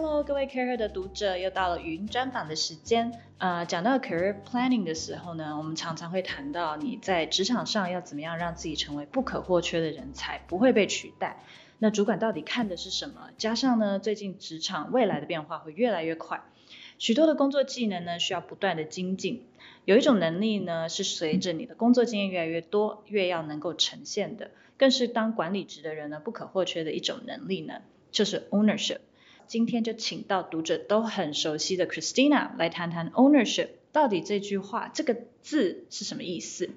Hello，各位 Career 的读者，又到了语音专访的时间。呃，讲到 career planning 的时候呢，我们常常会谈到你在职场上要怎么样让自己成为不可或缺的人才，不会被取代。那主管到底看的是什么？加上呢，最近职场未来的变化会越来越快，许多的工作技能呢需要不断的精进。有一种能力呢是随着你的工作经验越来越多，越要能够呈现的，更是当管理职的人呢不可或缺的一种能力呢，就是 ownership。今天就请到读者都很熟悉的 Christina 来谈谈 ownership 到底这句话这个字是什么意思？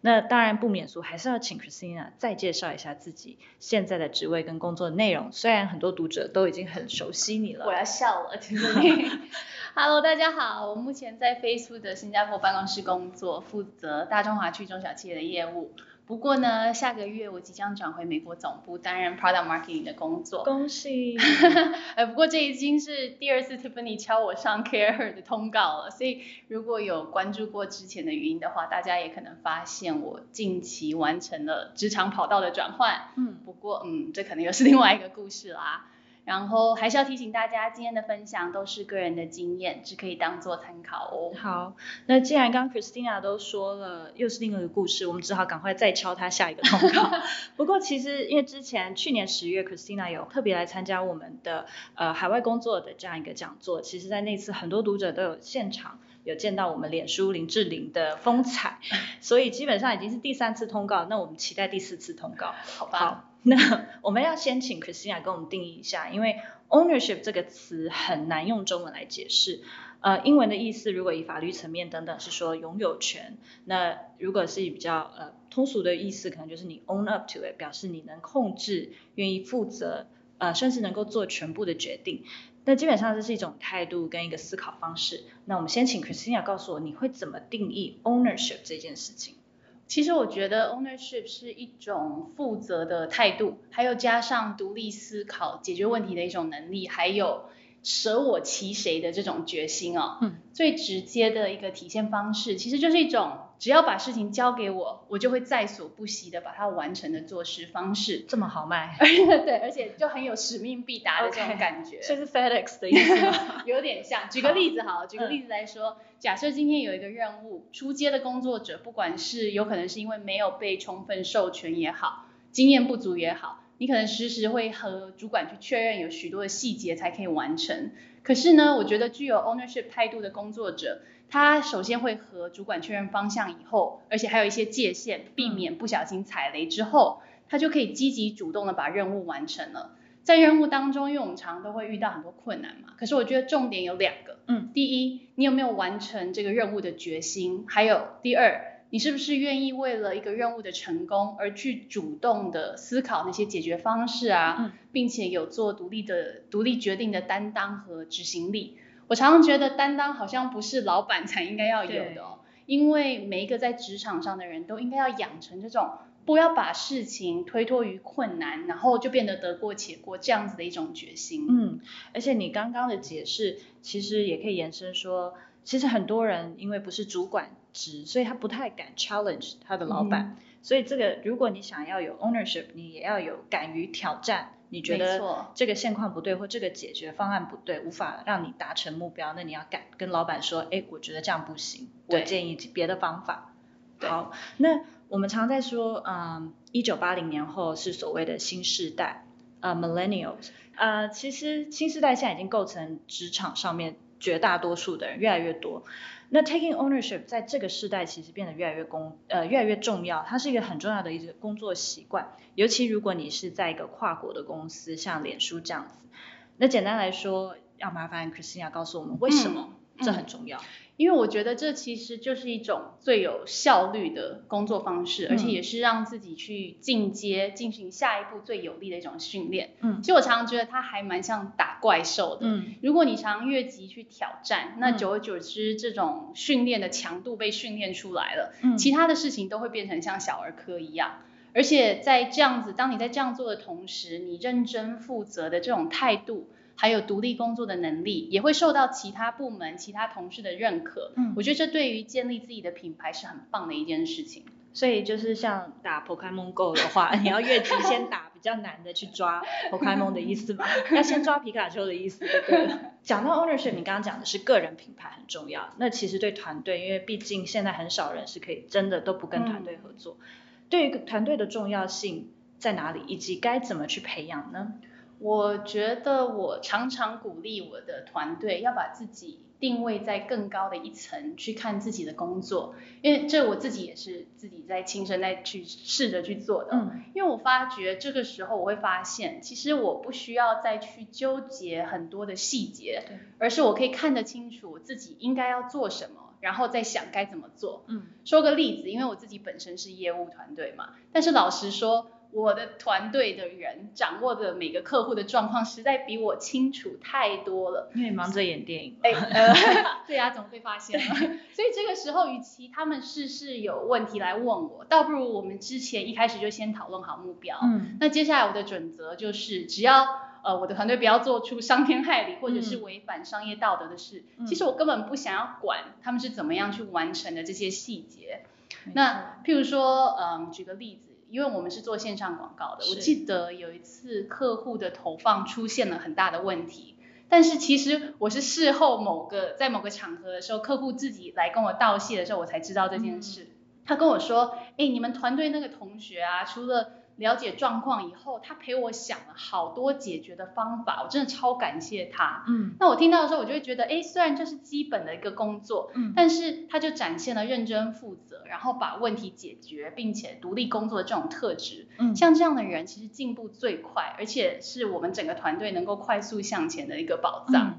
那当然不免俗，还是要请 Christina 再介绍一下自己现在的职位跟工作内容。虽然很多读者都已经很熟悉你了，我要笑了，听着你。Hello，大家好，我目前在 Facebook 的新加坡办公室工作，负责大中华区中小企业的业务。不过呢，下个月我即将转回美国总部担任 Product Marketing 的工作。恭喜！呃，不过这已经是第二次 Tiffany 敲我上 CAREhER 的通告了，所以如果有关注过之前的语音的话，大家也可能发现我近期完成了职场跑道的转换。嗯，不过嗯，这可能又是另外一个故事啦。然后还是要提醒大家，今天的分享都是个人的经验，只可以当做参考哦。好，那既然刚刚 Christina 都说了，又是另外一个故事，我们只好赶快再敲他下一个通告。不过其实因为之前去年十月，Christina 有特别来参加我们的呃海外工作的这样一个讲座，其实在那次很多读者都有现场有见到我们脸书林志玲的风采，所以基本上已经是第三次通告，那我们期待第四次通告，好吧？好 那我们要先请 Christina 给我们定义一下，因为 ownership 这个词很难用中文来解释。呃，英文的意思如果以法律层面等等是说拥有权，那如果是以比较呃通俗的意思，可能就是你 own up to it，表示你能控制、愿意负责，呃，甚至能够做全部的决定。那基本上这是一种态度跟一个思考方式。那我们先请 Christina 告诉我，你会怎么定义 ownership 这件事情？其实我觉得 ownership 是一种负责的态度，还有加上独立思考、解决问题的一种能力，还有舍我其谁的这种决心哦。嗯。最直接的一个体现方式，其实就是一种。只要把事情交给我，我就会在所不惜的把它完成的做事方式，这么豪迈，对，而且就很有使命必达的这种感觉。这、okay, 是 FedEx 的意思吗？有点像。举个例子好，举个例子来说，假设今天有一个任务，出街的工作者，不管是有可能是因为没有被充分授权也好，经验不足也好，你可能时时会和主管去确认有许多的细节才可以完成。可是呢，我觉得具有 ownership 态度的工作者，他首先会和主管确认方向以后，而且还有一些界限，避免不小心踩雷之后，他就可以积极主动的把任务完成了。在任务当中，因为我们常常都会遇到很多困难嘛，可是我觉得重点有两个，嗯，第一，你有没有完成这个任务的决心？还有第二，你是不是愿意为了一个任务的成功而去主动的思考那些解决方式啊，嗯，并且有做独立的独立决定的担当和执行力。我常常觉得担当好像不是老板才应该要有的哦，因为每一个在职场上的人都应该要养成这种不要把事情推脱于困难，然后就变得得过且过这样子的一种决心。嗯，而且你刚刚的解释其实也可以延伸说，其实很多人因为不是主管职，所以他不太敢 challenge 他的老板，嗯，所以这个如果你想要有 ownership，你也要有敢于挑战。你觉得这个现况不对，或这个解决方案不对，无法让你达成目标，那你要敢跟老板说，哎，我觉得这样不行，我建议别的方法。好，那我们常在说，嗯，一九八零年后是所谓的新世代，呃，millennials，呃，其实新时代现在已经构成职场上面绝大多数的人，越来越多。那 taking ownership 在这个时代其实变得越来越公呃越来越重要，它是一个很重要的一个工作习惯，尤其如果你是在一个跨国的公司，像脸书这样子。那简单来说，要麻烦 Christina 告诉我们为什么这很重要。因为我觉得这其实就是一种最有效率的工作方式，而且也是让自己去进阶、进行下一步最有利的一种训练。嗯，其实我常常觉得它还蛮像打怪兽的。嗯，如果你常常越级去挑战，那久而久之，这种训练的强度被训练出来了，嗯，其他的事情都会变成像小儿科一样。而且在这样子，当你在这样做的同时，你认真负责的这种态度。还有独立工作的能力，也会受到其他部门、其他同事的认可。嗯，我觉得这对于建立自己的品牌是很棒的一件事情。所以就是像打 Pokemon Go 的话，你要越级先打比较难的去抓 Pokemon 的意思嘛？要先抓皮卡丘的意思？讲到 ownership，你刚刚讲的是个人品牌很重要，那其实对团队，因为毕竟现在很少人是可以真的都不跟团队合作，嗯、对于团队的重要性在哪里，以及该怎么去培养呢？我觉得我常常鼓励我的团队要把自己定位在更高的一层去看自己的工作，因为这我自己也是自己在亲身在去试着去做的。嗯，因为我发觉这个时候我会发现，其实我不需要再去纠结很多的细节，对，而是我可以看得清楚自己应该要做什么，然后再想该怎么做。嗯，说个例子，因为我自己本身是业务团队嘛，但是老实说。我的团队的人掌握的每个客户的状况，实在比我清楚太多了。因为忙着演电影。哎，呃，对啊，总被发现了。所以这个时候，与其他们事事有问题来问我，倒不如我们之前一开始就先讨论好目标。嗯。那接下来我的准则就是，只要呃我的团队不要做出伤天害理或者是违反商业道德的事，嗯，其实我根本不想要管他们是怎么样去完成的这些细节。那譬如说，嗯，举个例子。因为我们是做线上广告的，我记得有一次客户的投放出现了很大的问题，但是其实我是事后某个在某个场合的时候，客户自己来跟我道谢的时候，我才知道这件事。嗯、他跟我说，哎，你们团队那个同学啊，除了了解状况以后，他陪我想了好多解决的方法，我真的超感谢他。嗯，那我听到的时候，我就会觉得，哎，虽然这是基本的一个工作，嗯，但是他就展现了认真负责，然后把问题解决，并且独立工作的这种特质。嗯，像这样的人，其实进步最快，而且是我们整个团队能够快速向前的一个宝藏。嗯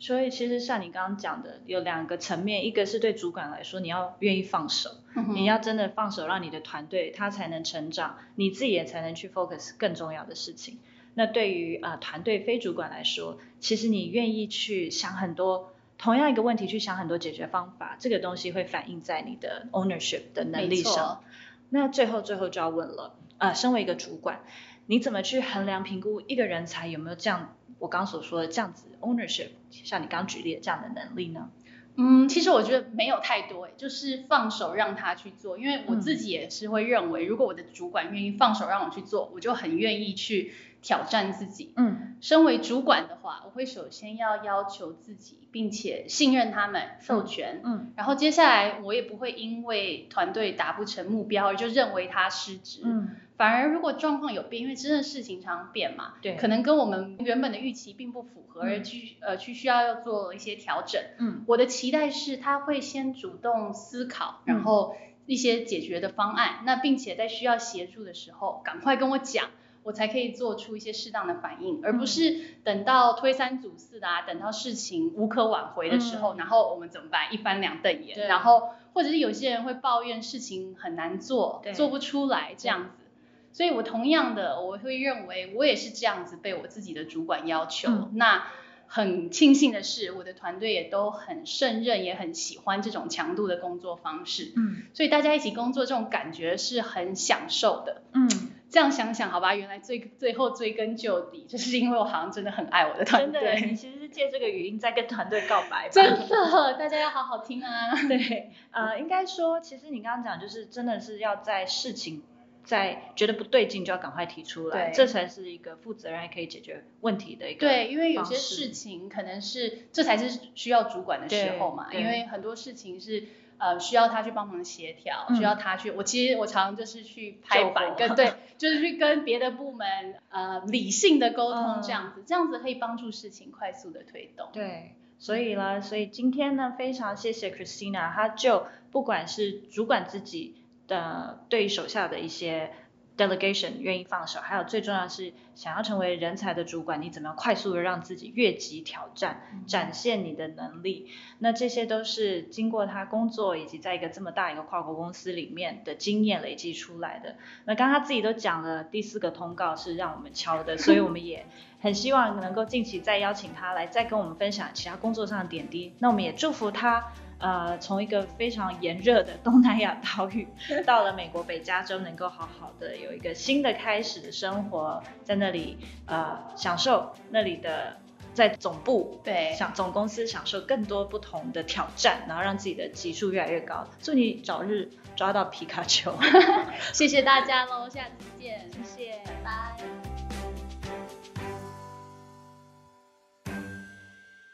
所以其实像你刚刚讲的，有两个层面，一个是对主管来说，你要愿意放手，嗯、你要真的放手，让你的团队他才能成长，你自己也才能去 focus 更重要的事情。那对于啊、呃、团队非主管来说，其实你愿意去想很多，同样一个问题去想很多解决方法，这个东西会反映在你的 ownership 的能力上。那最后最后就要问了，呃，身为一个主管，你怎么去衡量评估一个人才有没有这样？我刚所说的这样子 ownership，像你刚举例的这样的能力呢？嗯，其实我觉得没有太多，就是放手让他去做，因为我自己也是会认为，如果我的主管愿意放手让我去做，我就很愿意去挑战自己。嗯，身为主管的话，我会首先要要求自己，并且信任他们，授权。嗯，然后接下来我也不会因为团队达不成目标而就认为他失职。嗯。反而，如果状况有变，因为真的事情常变嘛，对，可能跟我们原本的预期并不符合，嗯、而去呃去需要要做一些调整。嗯，我的期待是他会先主动思考，然后一些解决的方案，嗯、那并且在需要协助的时候，赶快跟我讲，我才可以做出一些适当的反应，而不是等到推三阻四的啊，等到事情无可挽回的时候，嗯、然后我们怎么办？一翻两瞪眼，然后或者是有些人会抱怨事情很难做，做不出来这样子。所以，我同样的，我会认为我也是这样子被我自己的主管要求。嗯、那很庆幸的是，我的团队也都很胜任，也很喜欢这种强度的工作方式。嗯，所以大家一起工作这种感觉是很享受的。嗯，这样想想，好吧，原来最最后追根究底，就是因为我好像真的很爱我的团队。真的，你其实是借这个语音在跟团队告白。真的，大家要好好听啊。对，呃，应该说，其实你刚刚讲，就是真的是要在事情。在觉得不对劲就要赶快提出来，这才是一个负责任还可以解决问题的一个。对，因为有些事情可能是这才是需要主管的时候嘛，因为很多事情是呃需要他去帮忙协调，嗯、需要他去。我其实我常常就是去拍板跟 对，就是去跟别的部门呃理性的沟通这样子，嗯、这样子可以帮助事情快速的推动。对，所以呢，所以今天呢，非常谢谢 Christina，她就不管是主管自己。的对手下的一些 delegation 愿意放手，还有最重要的是想要成为人才的主管，你怎么样快速的让自己越级挑战，展现你的能力？那这些都是经过他工作以及在一个这么大一个跨国公司里面的经验累积出来的。那刚刚他自己都讲了，第四个通告是让我们敲的，所以我们也 很希望能够近期再邀请他来再跟我们分享其他工作上的点滴。那我们也祝福他。呃，从一个非常炎热的东南亚岛屿，到了美国北加州，能够好好的有一个新的开始的生活，在那里呃享受那里的在总部对，享总公司享受更多不同的挑战，然后让自己的级数越来越高。祝你早日抓到皮卡丘。谢谢大家喽，下次见。谢谢。